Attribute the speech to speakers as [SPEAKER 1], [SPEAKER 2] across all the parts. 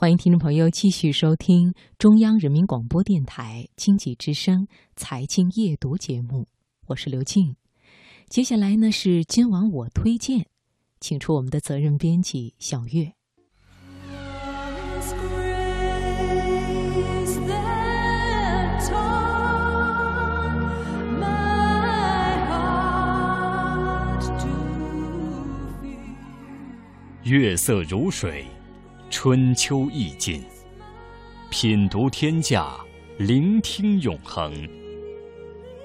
[SPEAKER 1] 欢迎听众朋友继续收听中央人民广播电台经济之声财经夜读节目，我是刘静。接下来呢是今晚我推荐，请出我们的责任编辑小月。
[SPEAKER 2] 月色如水，春秋意境，品读天下，聆听永恒。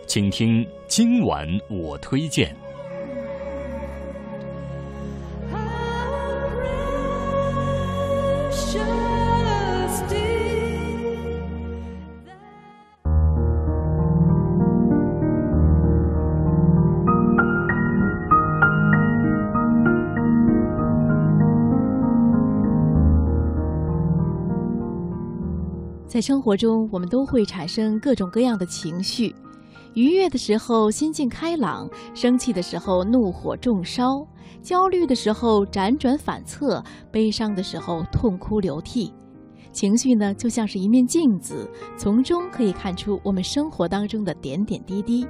[SPEAKER 2] 请听今晚我推荐。
[SPEAKER 3] 在生活中，我们都会产生各种各样的情绪：愉悦的时候心境开朗，生气的时候怒火中烧，焦虑的时候辗转反侧，悲伤的时候痛哭流涕。情绪呢，就像是一面镜子，从中可以看出我们生活当中的点点滴滴。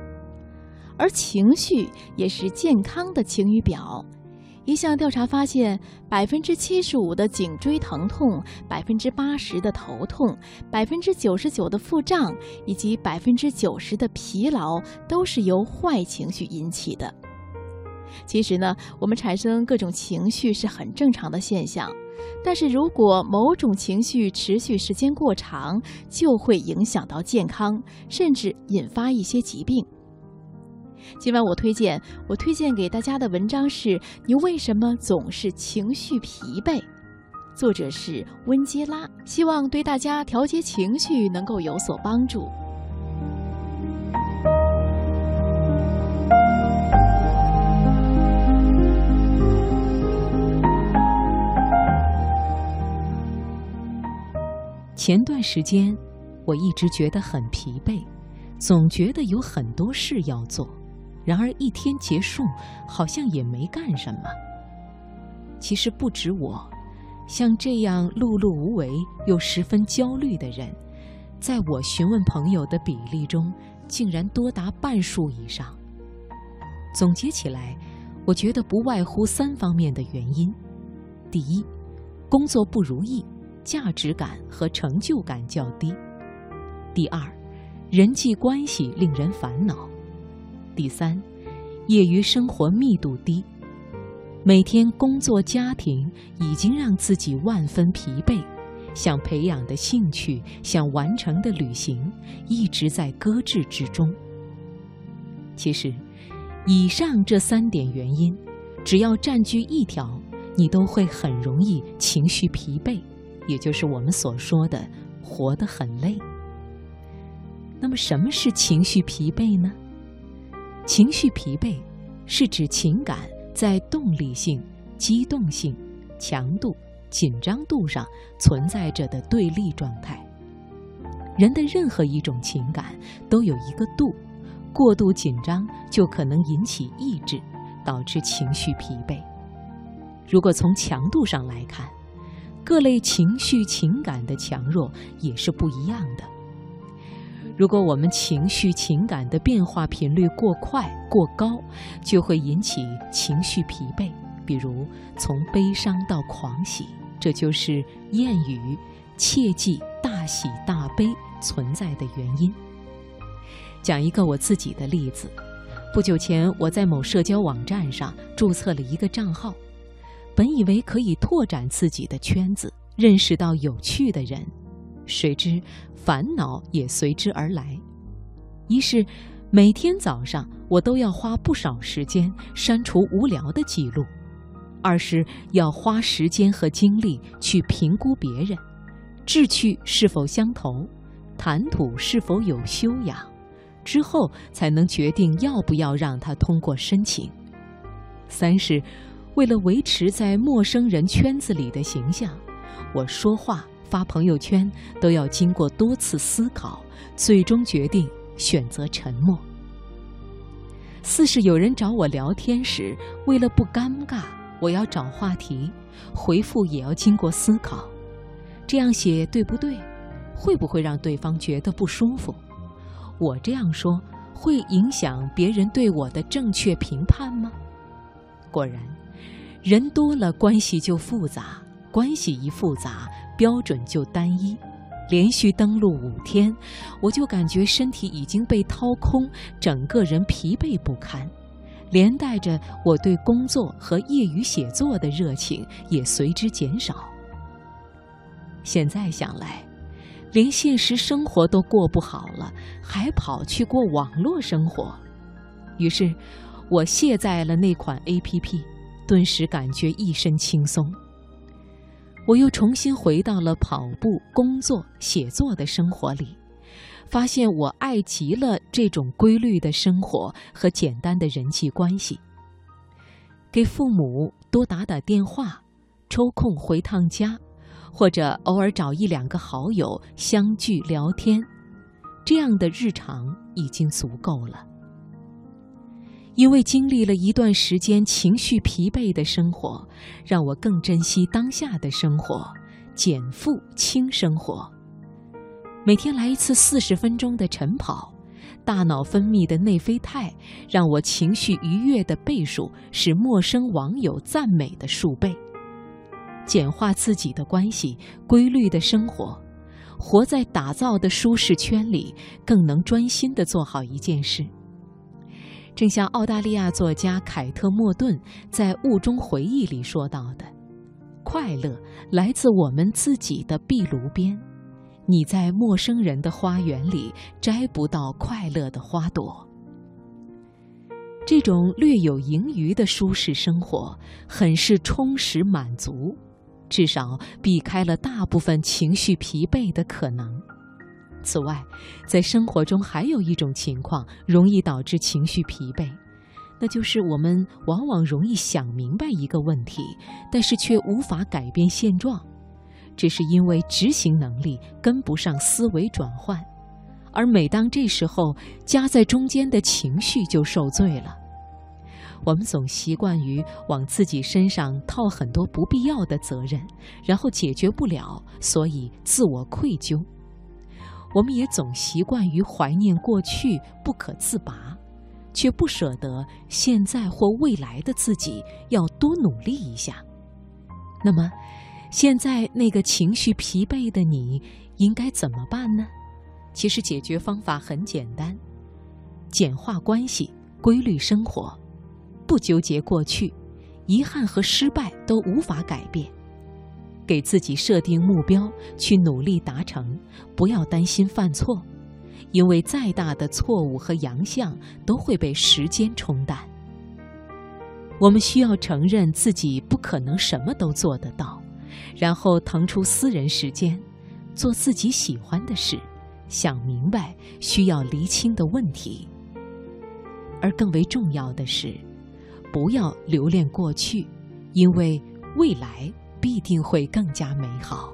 [SPEAKER 3] 而情绪也是健康的晴雨表。一项调查发现，百分之七十五的颈椎疼痛，百分之八十的头痛，百分之九十九的腹胀，以及百分之九十的疲劳，都是由坏情绪引起的。其实呢，我们产生各种情绪是很正常的现象，但是如果某种情绪持续时间过长，就会影响到健康，甚至引发一些疾病。今晚我推荐，我推荐给大家的文章是《你为什么总是情绪疲惫》，作者是温基拉，希望对大家调节情绪能够有所帮助。
[SPEAKER 1] 前段时间，我一直觉得很疲惫，总觉得有很多事要做。然而一天结束，好像也没干什么。其实不止我，像这样碌碌无为又十分焦虑的人，在我询问朋友的比例中，竟然多达半数以上。总结起来，我觉得不外乎三方面的原因：第一，工作不如意，价值感和成就感较低；第二，人际关系令人烦恼。第三，业余生活密度低，每天工作家庭已经让自己万分疲惫，想培养的兴趣、想完成的旅行一直在搁置之中。其实，以上这三点原因，只要占据一条，你都会很容易情绪疲惫，也就是我们所说的活得很累。那么，什么是情绪疲惫呢？情绪疲惫，是指情感在动力性、机动性、强度、紧张度上存在着的对立状态。人的任何一种情感都有一个度，过度紧张就可能引起抑制，导致情绪疲惫。如果从强度上来看，各类情绪情感的强弱也是不一样的。如果我们情绪情感的变化频率过快过高，就会引起情绪疲惫。比如从悲伤到狂喜，这就是谚语“切记大喜大悲”存在的原因。讲一个我自己的例子：不久前我在某社交网站上注册了一个账号，本以为可以拓展自己的圈子，认识到有趣的人。谁知烦恼也随之而来。一是每天早上我都要花不少时间删除无聊的记录；二是要花时间和精力去评估别人，志趣是否相投，谈吐是否有修养，之后才能决定要不要让他通过申请；三是为了维持在陌生人圈子里的形象，我说话。发朋友圈都要经过多次思考，最终决定选择沉默。四是有人找我聊天时，为了不尴尬，我要找话题，回复也要经过思考。这样写对不对？会不会让对方觉得不舒服？我这样说会影响别人对我的正确评判吗？果然，人多了关系就复杂，关系一复杂，标准就单一。连续登录五天，我就感觉身体已经被掏空，整个人疲惫不堪，连带着我对工作和业余写作的热情也随之减少。现在想来，连现实生活都过不好了，还跑去过网络生活。于是，我卸载了那款 A.P.P，顿时感觉一身轻松。我又重新回到了跑步、工作、写作的生活里，发现我爱极了这种规律的生活和简单的人际关系。给父母多打打电话，抽空回趟家。或者偶尔找一两个好友相聚聊天，这样的日常已经足够了。因为经历了一段时间情绪疲惫的生活，让我更珍惜当下的生活，减负轻生活。每天来一次四十分钟的晨跑，大脑分泌的内啡肽让我情绪愉悦的倍数是陌生网友赞美的数倍。简化自己的关系，规律的生活，活在打造的舒适圈里，更能专心的做好一件事。正像澳大利亚作家凯特·莫顿在《雾中回忆》里说到的：“快乐来自我们自己的壁炉边，你在陌生人的花园里摘不到快乐的花朵。”这种略有盈余的舒适生活，很是充实满足。至少避开了大部分情绪疲惫的可能。此外，在生活中还有一种情况容易导致情绪疲惫，那就是我们往往容易想明白一个问题，但是却无法改变现状，这是因为执行能力跟不上思维转换，而每当这时候，夹在中间的情绪就受罪了。我们总习惯于往自己身上套很多不必要的责任，然后解决不了，所以自我愧疚。我们也总习惯于怀念过去，不可自拔，却不舍得现在或未来的自己要多努力一下。那么，现在那个情绪疲惫的你应该怎么办呢？其实解决方法很简单：简化关系，规律生活。不纠结过去，遗憾和失败都无法改变。给自己设定目标，去努力达成，不要担心犯错，因为再大的错误和洋相都会被时间冲淡。我们需要承认自己不可能什么都做得到，然后腾出私人时间，做自己喜欢的事，想明白需要厘清的问题。而更为重要的是。不要留恋过去，因为未来必定会更加美好。